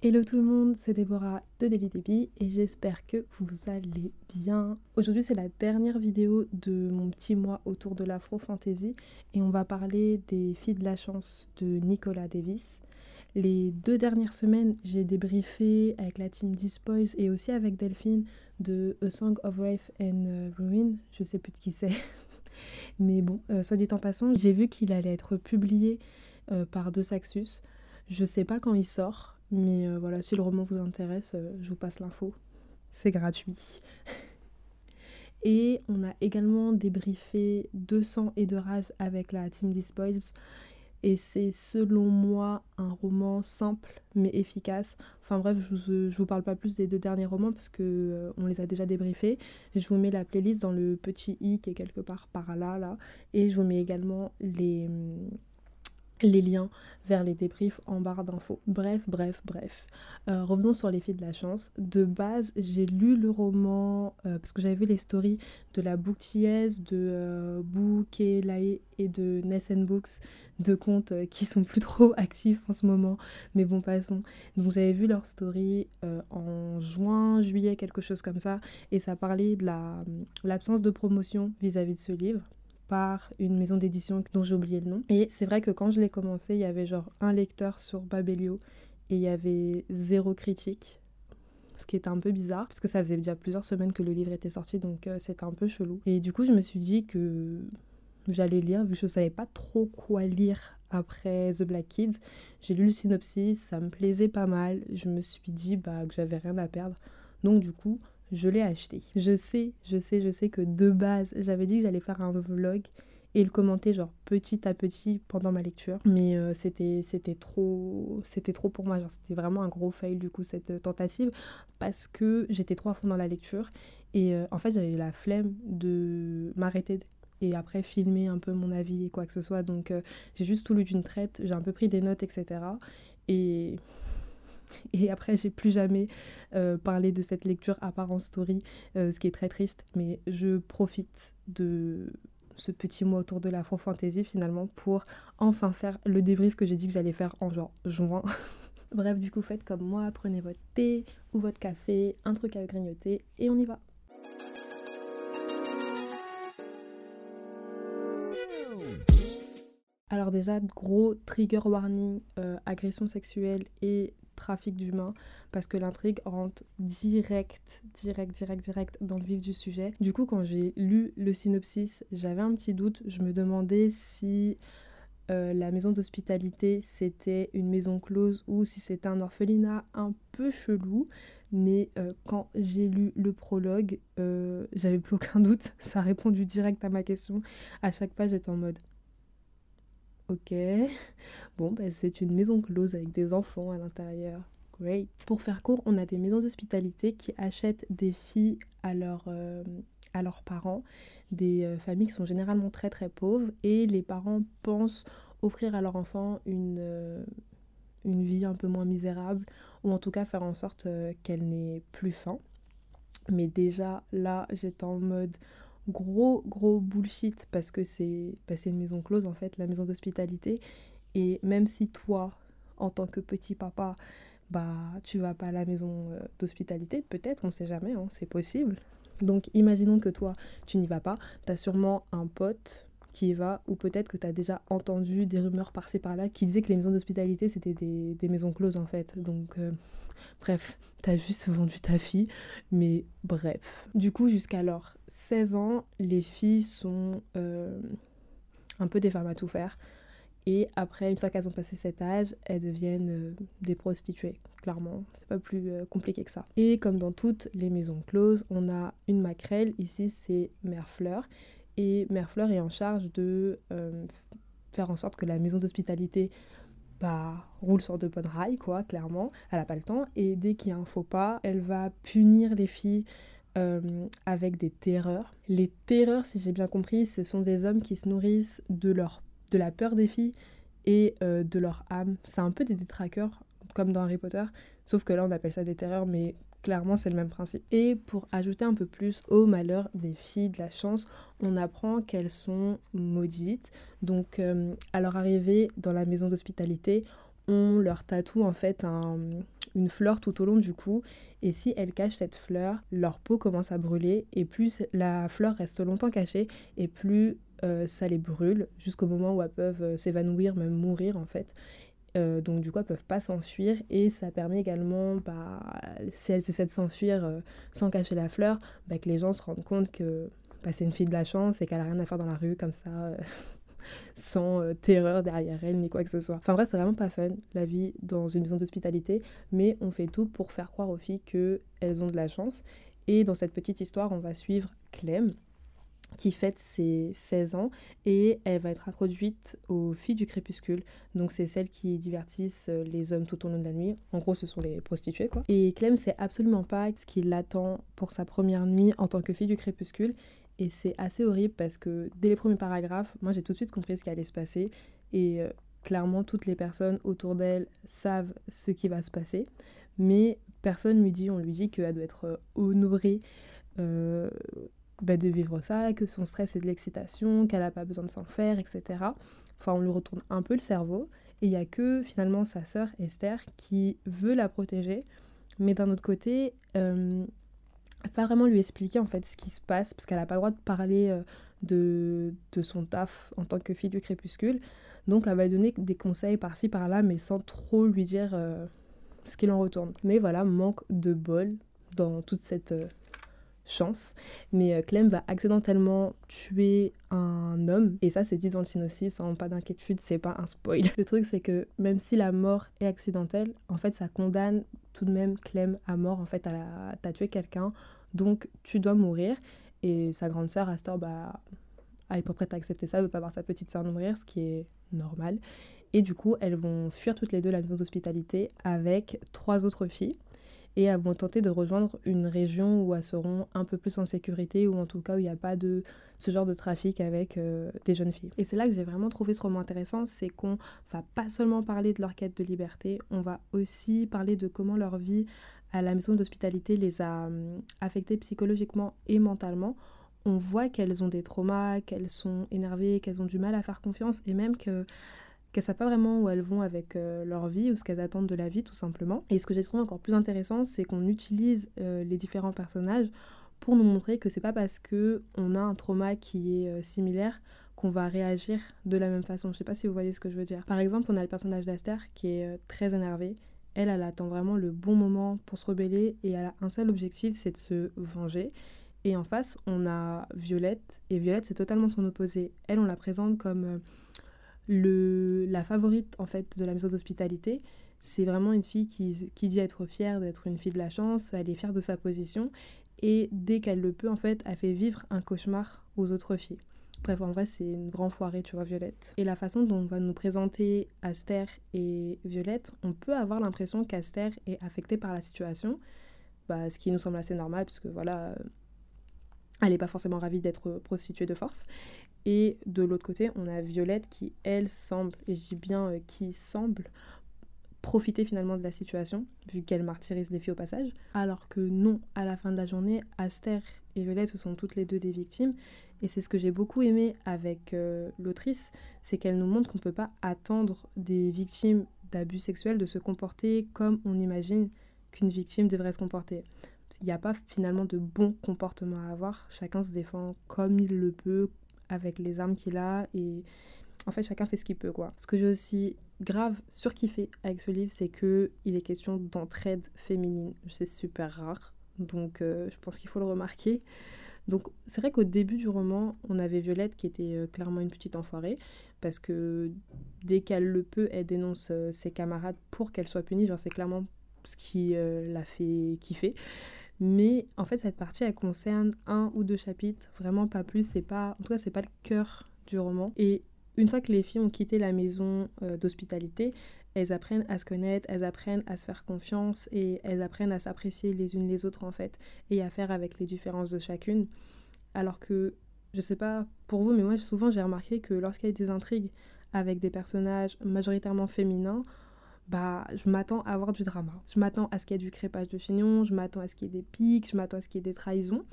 Hello tout le monde, c'est Déborah de Daily Débit et j'espère que vous allez bien. Aujourd'hui c'est la dernière vidéo de mon petit mois autour de l'Afro Fantasy et on va parler des filles de la chance de Nicolas Davis. Les deux dernières semaines j'ai débriefé avec la team Dispoise et aussi avec Delphine de A Song of Wraith and euh, Ruin, je sais plus de qui c'est. Mais bon, euh, soit dit en passant, j'ai vu qu'il allait être publié euh, par De Saxus. Je sais pas quand il sort, mais euh, voilà, si le roman vous intéresse, euh, je vous passe l'info. C'est gratuit. Et on a également débriefé 200 et de rage avec la team Dispoils. Et c'est selon moi un roman simple mais efficace. Enfin bref, je je vous parle pas plus des deux derniers romans parce que euh, on les a déjà débriefés. Je vous mets la playlist dans le petit i qui est quelque part par là là. Et je vous mets également les, les liens vers les débriefs en barre d'infos. Bref, bref, bref. Euh, revenons sur les filles de la chance. De base, j'ai lu le roman euh, parce que j'avais vu les stories de la Bookties, de euh, et de Ness Books, de comptes euh, qui sont plus trop actifs en ce moment. Mais bon, passons. Donc j'avais vu leur story en juin, juillet, quelque chose comme ça. Et ça parlait de la, l'absence de promotion vis-à-vis de ce livre par une maison d'édition dont j'ai oublié le nom. Et c'est vrai que quand je l'ai commencé, il y avait genre un lecteur sur Babelio et il y avait zéro critique. Ce qui était un peu bizarre, parce que ça faisait déjà plusieurs semaines que le livre était sorti, donc euh, c'était un peu chelou. Et du coup, je me suis dit que j'allais lire, vu que je savais pas trop quoi lire après The Black Kids. J'ai lu le synopsis, ça me plaisait pas mal. Je me suis dit bah, que j'avais rien à perdre. Donc du coup, je l'ai acheté. Je sais, je sais, je sais que de base, j'avais dit que j'allais faire un vlog et le commenter genre petit à petit pendant ma lecture. Mais euh, c'était trop c'était trop pour moi, c'était vraiment un gros fail du coup cette tentative parce que j'étais trop à fond dans la lecture et euh, en fait, j'avais la flemme de m'arrêter et après filmer un peu mon avis et quoi que ce soit. Donc euh, j'ai juste tout lu d'une traite, j'ai un peu pris des notes, etc. Et et après, j'ai plus jamais euh, parlé de cette lecture à part en story, euh, ce qui est très triste. Mais je profite de ce petit mois autour de l'Afro Fantasy finalement pour enfin faire le débrief que j'ai dit que j'allais faire en genre juin. Bref, du coup, faites comme moi, prenez votre thé ou votre café, un truc à grignoter et on y va. Alors déjà, gros trigger warning, euh, agression sexuelle et trafic d'humains, parce que l'intrigue rentre direct, direct, direct, direct dans le vif du sujet. Du coup, quand j'ai lu le synopsis, j'avais un petit doute, je me demandais si euh, la maison d'hospitalité c'était une maison close ou si c'était un orphelinat un peu chelou. Mais euh, quand j'ai lu le prologue, euh, j'avais plus aucun doute, ça a répondu direct à ma question. À chaque page, j'étais en mode Ok. Bon, bah, c'est une maison close avec des enfants à l'intérieur. Great. Pour faire court, on a des maisons d'hospitalité qui achètent des filles à, leur, euh, à leurs parents, des euh, familles qui sont généralement très très pauvres, et les parents pensent offrir à leur enfant une, euh, une vie un peu moins misérable, ou en tout cas faire en sorte qu'elle n'ait plus faim. Mais déjà là, j'étais en mode gros gros bullshit parce que c'est une maison close en fait, la maison d'hospitalité. Et même si toi, en tant que petit papa, bah tu vas pas à la maison euh, d'hospitalité, peut-être, on sait jamais, hein, c'est possible. Donc imaginons que toi, tu n'y vas pas, tu as sûrement un pote qui y va, ou peut-être que tu as déjà entendu des rumeurs par-ci par-là qui disaient que les maisons d'hospitalité c'était des, des maisons closes en fait. Donc euh, bref, t'as juste vendu ta fille, mais bref. Du coup, jusqu'à leurs 16 ans, les filles sont euh, un peu des femmes à tout faire. Et après, une fois qu'elles ont passé cet âge, elles deviennent euh, des prostituées, clairement. C'est pas plus compliqué que ça. Et comme dans toutes les maisons closes, on a une maquerelle. Ici, c'est Mère Fleur. Et Mère Fleur est en charge de euh, faire en sorte que la maison d'hospitalité bah, roule sur de bonnes rails, quoi, clairement. Elle n'a pas le temps. Et dès qu'il y a un faux pas, elle va punir les filles euh, avec des terreurs. Les terreurs, si j'ai bien compris, ce sont des hommes qui se nourrissent de, la peur des filles et euh, de leur âme. C'est un peu des détraqueurs, comme dans Harry Potter, sauf que là on appelle ça des terreurs, mais clairement c'est le même principe. Et pour ajouter un peu plus au malheur des filles de la chance, on apprend qu'elles sont maudites. Donc euh, à leur arrivée dans la maison d'hospitalité, on leur tatoue en fait une fleur tout au long du cou et si elles cachent cette fleur, leur peau commence à brûler et plus la fleur reste longtemps cachée et plus euh, ça les brûle jusqu'au moment où elles peuvent euh, s'évanouir, même mourir en fait. Euh, donc du coup elles peuvent pas s'enfuir et ça permet également bah, si elles essaient de s'enfuir sans cacher la fleur bah, que les gens se rendent compte que bah, c'est une fille de la chance et qu'elle a rien à faire dans la rue comme ça sans euh, terreur derrière elle ni quoi que ce soit. Enfin bref, c'est vraiment pas fun la vie dans une maison d'hospitalité, mais on fait tout pour faire croire aux filles qu'elles ont de la chance. Et dans cette petite histoire, on va suivre Clem, qui fête ses 16 ans et elle va être introduite aux filles du crépuscule. Donc c'est celles qui divertissent euh, les hommes tout au long de la nuit. En gros, ce sont les prostituées quoi. Et Clem sait absolument pas ce qui l'attend pour sa première nuit en tant que fille du crépuscule et c'est assez horrible parce que dès les premiers paragraphes, moi j'ai tout de suite compris ce qui allait se passer. Et euh, clairement, toutes les personnes autour d'elle savent ce qui va se passer. Mais personne lui dit, on lui dit qu'elle doit être euh, honorée bah, de vivre ça, que son stress est de l'excitation, qu'elle n'a pas besoin de s'en faire, etc. Enfin, on lui retourne un peu le cerveau. Et il n'y a que finalement sa sœur Esther qui veut la protéger. Mais d'un autre côté, pas vraiment lui expliquer en fait ce qui se passe parce qu'elle n'a pas le droit de parler euh, de, de, son taf en tant que fille du crépuscule. Donc elle va lui donner des conseils par-ci par-là mais sans trop lui dire euh, ce qu'il en retourne. Mais voilà, manque de bol dans toute cette euh, chance. Mais Clem va accidentellement tuer un homme et ça c'est dit dans le synopsis, hein, pas d'inquiétude, c'est pas un spoil. Le truc c'est que même si la mort est accidentelle, en fait ça condamne tout de même Clem à mort. En fait, elle a, tué quelqu'un, donc tu dois mourir. Et sa grande sœur, Astor, bah, elle est pas prête à accepter ça, elle veut pas voir sa petite sœur mourir, ce qui est normal. Et du coup, elles vont fuir toutes les deux la maison d'hospitalité avec trois autres filles et elles vont tenter de rejoindre une région où elles seront un peu plus en sécurité ou en tout cas où il n'y a pas de ce genre de trafic avec euh, des jeunes filles. Et c'est là que j'ai vraiment trouvé ce roman intéressant, c'est qu'on va pas seulement parler de leur quête de liberté, on va aussi parler de comment leur vie à la maison d'hospitalité les a hum, affectées psychologiquement et mentalement on voit qu'elles ont des traumas, qu'elles sont énervées, qu'elles ont du mal à faire confiance et même que qu'elles savent pas vraiment où elles vont avec euh, leur vie ou ce qu'elles attendent de la vie tout simplement. Et ce que j'ai trouvé encore plus intéressant, c'est qu'on utilise euh, les différents personnages pour nous montrer que c'est pas parce que on a un trauma qui est euh, similaire qu'on va réagir de la même façon. Je sais pas si vous voyez ce que je veux dire. Par exemple, on a le personnage d'Aster qui est très énervé. Elle, elle attend vraiment le bon moment pour se rebeller et elle a un seul objectif, c'est de se venger. Et en face, on a Violette, et Violette, c'est totalement son opposé. Elle, on la présente comme le, la favorite en fait de la maison d'hospitalité, c'est vraiment une fille qui, qui dit être fière d'être une fille de la chance, elle est fière de sa position et dès qu'elle le peut en fait, elle fait vivre un cauchemar aux autres filles. Bref, en vrai, c'est une grande foirée, tu vois, Violette. Et la façon dont on va nous présenter Aster et Violette, on peut avoir l'impression qu'Aster est affectée par la situation, bah, ce qui nous semble assez normal, parce que voilà, elle n'est pas forcément ravie d'être prostituée de force. Et de l'autre côté, on a Violette qui, elle, semble, et je dis bien euh, qui semble, profiter finalement de la situation, vu qu'elle martyrise les filles au passage. Alors que non, à la fin de la journée, Aster et Violette, ce sont toutes les deux des victimes. Et c'est ce que j'ai beaucoup aimé avec euh, l'autrice, c'est qu'elle nous montre qu'on ne peut pas attendre des victimes d'abus sexuels de se comporter comme on imagine qu'une victime devrait se comporter. Il n'y a pas finalement de bon comportement à avoir. Chacun se défend comme il le peut, avec les armes qu'il a et en fait chacun fait ce qu'il peut quoi. Ce que j'ai aussi grave surkiffé avec ce livre c'est que il est question d'entraide féminine. C'est super rare donc euh, je pense qu'il faut le remarquer. Donc c'est vrai qu'au début du roman on avait Violette qui était euh, clairement une petite enfoirée parce que dès qu'elle le peut elle dénonce euh, ses camarades pour qu'elle soit punie. Genre c'est clairement ce qui l'a fait kiffer. Mais en fait, cette partie, elle concerne un ou deux chapitres, vraiment pas plus. C'est pas, en tout cas, c'est pas le cœur du roman. Et une fois que les filles ont quitté la maison euh, d'hospitalité, elles apprennent à se connaître, elles apprennent à se faire confiance et elles apprennent à s'apprécier les unes les autres en fait et à faire avec les différences de chacune. Alors que, je sais pas pour vous, mais moi souvent j'ai remarqué que lorsqu'il y a des intrigues avec des personnages majoritairement féminins, bah, je m'attends à avoir du drama. Je m'attends à ce qu'il y ait du crépage de chignon, je m'attends à ce qu'il y ait des pics, je m'attends à ce qu'il y ait des trahisons.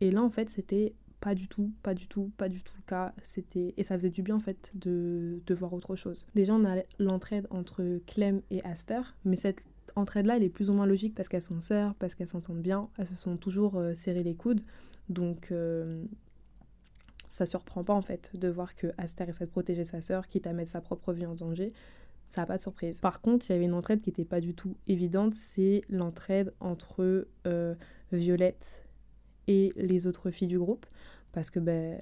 Et là, en fait, c'était pas du tout, pas du tout, pas du tout le cas. C'était et ça faisait du bien en fait de, de voir autre chose. Déjà on a l'entraide entre Clem et Aster, mais cette entraide-là, elle est plus ou moins logique parce qu'elles sont sœurs, parce qu'elles s'entendent bien, elles se sont toujours euh, serrées les coudes. Donc euh, ça surprend pas en fait de voir que Aster essaie de protéger sa sœur, quitte à mettre sa propre vie en danger. Ça n'a pas de surprise. Par contre, il y avait une entraide qui n'était pas du tout évidente, c'est l'entraide entre euh, Violette et les autres filles du groupe. Parce que ben,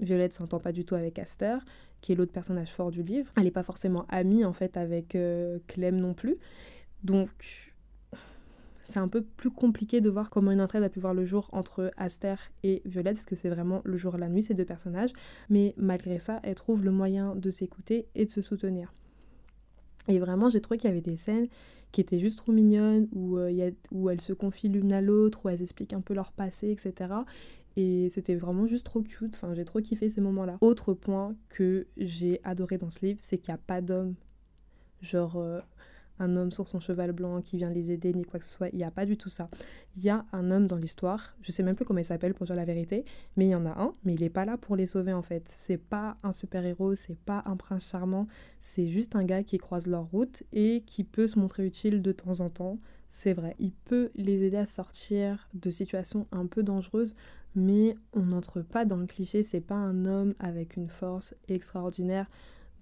Violette s'entend pas du tout avec Aster, qui est l'autre personnage fort du livre. Elle n'est pas forcément amie en fait avec Clem non plus. Donc, c'est un peu plus compliqué de voir comment une entraide a pu voir le jour entre Aster et Violette, parce que c'est vraiment le jour et la nuit, ces deux personnages. Mais malgré ça, elle trouve le moyen de s'écouter et de se soutenir. Et vraiment, j'ai trouvé qu'il y avait des scènes qui étaient juste trop mignonnes, où, euh, où elles se confient l'une à l'autre, où elles expliquent un peu leur passé, etc. Et c'était vraiment juste trop cute. Enfin, j'ai trop kiffé ces moments-là. Autre point que j'ai adoré dans ce livre, c'est qu'il n'y a pas d'homme. Genre, euh, un homme sur son cheval blanc qui vient les aider ni quoi que ce soit. Il n'y a pas du tout ça. Il y a un homme dans l'histoire, je sais même plus comment il s'appelle pour dire la vérité, mais il y en a un, mais il n'est pas là pour les sauver en fait. C'est pas un super-héros, c'est pas un prince charmant, c'est juste un gars qui croise leur route et qui peut se montrer utile de temps en temps. C'est vrai, il peut les aider à sortir de situations un peu dangereuses, mais on n'entre pas dans le cliché, c'est pas un homme avec une force extraordinaire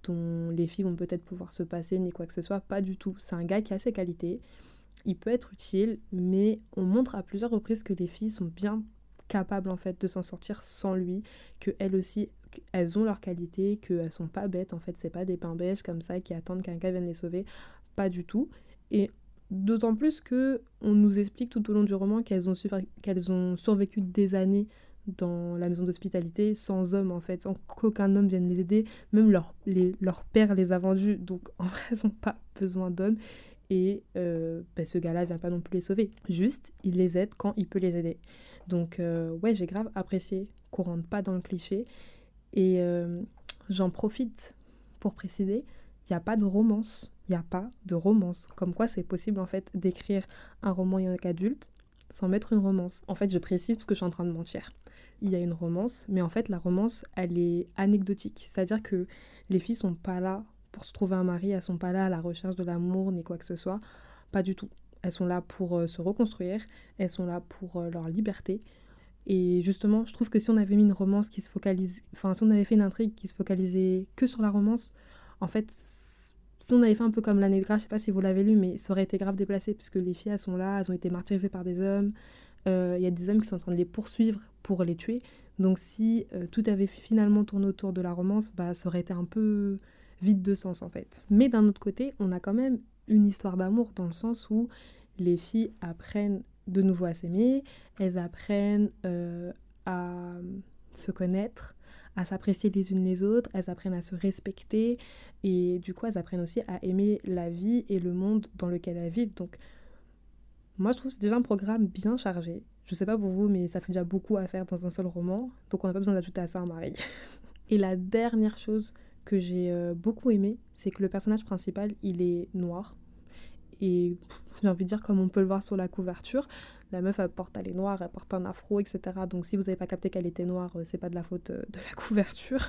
les filles vont peut-être pouvoir se passer ni quoi que ce soit, pas du tout. C'est un gars qui a ses qualités, il peut être utile, mais on montre à plusieurs reprises que les filles sont bien capables en fait de s'en sortir sans lui, que elles aussi elles ont leurs qualités, qu'elles sont pas bêtes en fait, c'est pas des pains beiges comme ça qui attendent qu'un gars vienne les sauver, pas du tout. Et d'autant plus que on nous explique tout au long du roman qu'elles ont, qu'elles ont survécu des années dans la maison d'hospitalité sans homme en fait, sans qu'aucun homme vienne les aider. Même leur, leur père les a vendus, donc en vrai, elles n'ont pas besoin d'hommes. Et euh, ben, ce gars-là vient pas non plus les sauver. Juste, il les aide quand il peut les aider. Donc euh, ouais, j'ai grave apprécié qu'on rentre pas dans le cliché. Et euh, j'en profite pour préciser, il n'y a pas de romance. Il n'y a pas de romance. Comme quoi c'est possible en fait d'écrire un roman a qu'adulte sans mettre une romance. En fait, je précise parce que je suis en train de mentir il y a une romance, mais en fait la romance elle est anecdotique, c'est-à-dire que les filles sont pas là pour se trouver un mari, elles sont pas là à la recherche de l'amour ni quoi que ce soit, pas du tout. Elles sont là pour euh, se reconstruire, elles sont là pour euh, leur liberté. Et justement, je trouve que si on avait mis une romance qui se focalise, enfin si on avait fait une intrigue qui se focalisait que sur la romance, en fait, si on avait fait un peu comme l'année de grâce, je sais pas si vous l'avez lu, mais ça aurait été grave déplacé puisque les filles sont là, elles ont été martyrisées par des hommes, euh, il y a des hommes qui sont en train de les poursuivre pour les tuer. Donc si euh, tout avait finalement tourné autour de la romance, bah, ça aurait été un peu vide de sens en fait. Mais d'un autre côté, on a quand même une histoire d'amour dans le sens où les filles apprennent de nouveau à s'aimer, elles apprennent euh, à se connaître, à s'apprécier les unes les autres, elles apprennent à se respecter et du coup elles apprennent aussi à aimer la vie et le monde dans lequel elles vivent. Donc moi, je trouve que c'est déjà un programme bien chargé. Je sais pas pour vous, mais ça fait déjà beaucoup à faire dans un seul roman. Donc, on n'a pas besoin d'ajouter à ça un mari. Et la dernière chose que j'ai euh, beaucoup aimé, c'est que le personnage principal, il est noir. Et j'ai envie de dire, comme on peut le voir sur la couverture, la meuf, elle porte, elle est noire, elle porte un afro, etc. Donc, si vous n'avez pas capté qu'elle était noire, euh, c'est pas de la faute euh, de la couverture.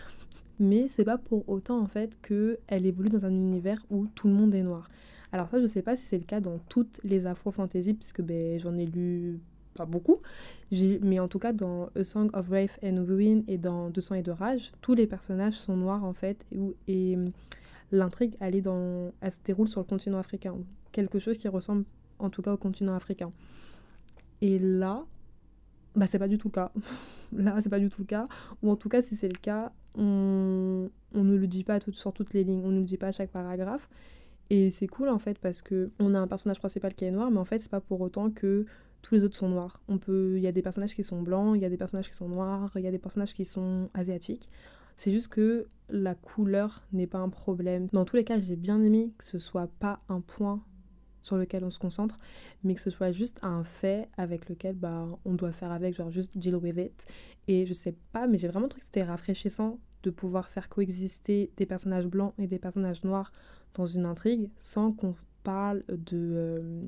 Mais c'est pas pour autant, en fait, qu'elle évolue dans un univers où tout le monde est noir. Alors ça, je sais pas si c'est le cas dans toutes les afro-fantasy, puisque ben, j'en ai lu pas beaucoup. Mais en tout cas, dans A Song of Wraith and Ruin et dans De sang et de rage, tous les personnages sont noirs en fait. Et, et l'intrigue, elle, est dans, elle se déroule sur le continent africain. Quelque chose qui ressemble en tout cas au continent africain. Et là, bah c'est pas du tout le cas. là, c'est pas du tout le cas. Ou en tout cas, si c'est le cas, on, on ne le dit pas sur toutes les lignes. On ne le dit pas à chaque paragraphe. Et c'est cool en fait parce que on a un personnage principal qui est noir, mais en fait c'est pas pour autant que tous les autres sont noirs. Il y a des personnages qui sont blancs, il y a des personnages qui sont noirs, il y a des personnages qui sont asiatiques. C'est juste que la couleur n'est pas un problème. Dans tous les cas, j'ai bien aimé que ce soit pas un point sur lequel on se concentre, mais que ce soit juste un fait avec lequel bah, on doit faire avec, genre juste deal with it. Et je sais pas, mais j'ai vraiment trouvé que c'était rafraîchissant de pouvoir faire coexister des personnages blancs et des personnages noirs dans une intrigue sans qu'on parle de euh,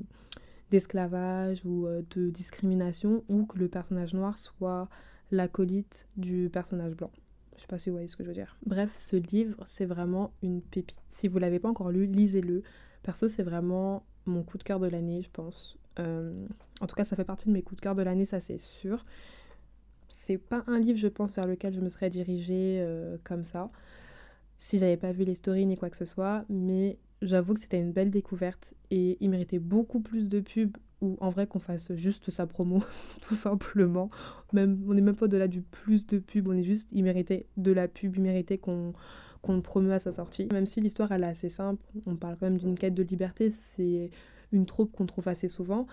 d'esclavage ou euh, de discrimination ou que le personnage noir soit l'acolyte du personnage blanc. Je sais pas si vous voyez ce que je veux dire. Bref, ce livre, c'est vraiment une pépite. Si vous l'avez pas encore lu, lisez-le. Perso, c'est vraiment mon coup de cœur de l'année, je pense. Euh, en tout cas, ça fait partie de mes coups de cœur de l'année, ça c'est sûr. C'est pas un livre, je pense, vers lequel je me serais dirigée euh, comme ça, si j'avais pas vu les stories ni quoi que ce soit, mais j'avoue que c'était une belle découverte et il méritait beaucoup plus de pubs ou en vrai qu'on fasse juste sa promo, tout simplement. Même, on n'est même pas au-delà du plus de pubs, on est juste, il méritait de la pub, il méritait qu'on qu'on promeut à sa sortie. Même si l'histoire elle est assez simple, on parle quand même d'une quête de liberté, c'est une troupe qu'on trouve assez souvent.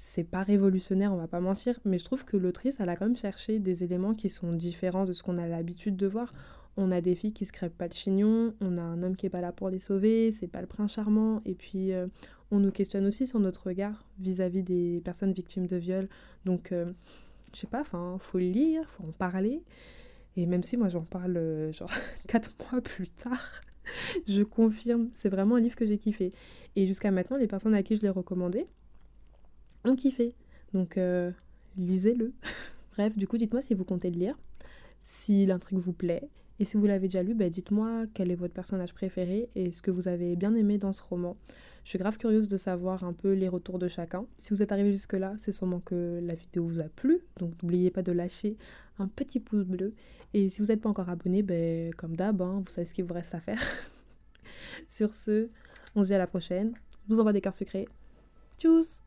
C'est pas révolutionnaire, on va pas mentir, mais je trouve que l'autrice, elle a quand même cherché des éléments qui sont différents de ce qu'on a l'habitude de voir. On a des filles qui se crèvent pas de chignon, on a un homme qui est pas là pour les sauver, c'est pas le prince charmant, et puis euh, on nous questionne aussi sur notre regard vis-à-vis des personnes victimes de viol. Donc, euh, je sais pas, enfin, faut le lire, faut en parler. Et même si moi j'en parle euh, genre quatre mois plus tard, je confirme, c'est vraiment un livre que j'ai kiffé. Et jusqu'à maintenant, les personnes à qui je l'ai recommandé ont kiffé. Donc, euh, lisez-le. Bref, du coup, dites-moi si vous comptez le lire, si l'intrigue vous plaît. Et si vous l'avez déjà lu, bah, dites-moi quel est votre personnage préféré et ce que vous avez bien aimé dans ce roman. Je suis grave curieuse de savoir un peu les retours de chacun. Si vous êtes arrivé jusque-là, c'est sûrement que la vidéo vous a plu. Donc n'oubliez pas de lâcher un petit pouce bleu. Et si vous n'êtes pas encore abonné, ben, comme d'hab, hein, vous savez ce qu'il vous reste à faire. Sur ce, on se dit à la prochaine. Je vous envoie des cartes secrets. Tchuss